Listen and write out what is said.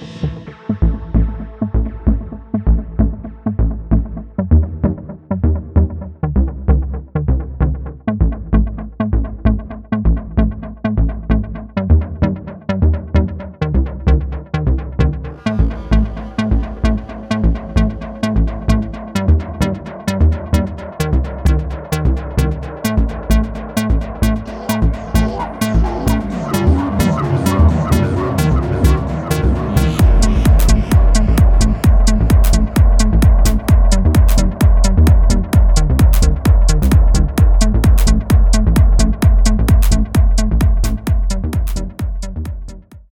Yeah.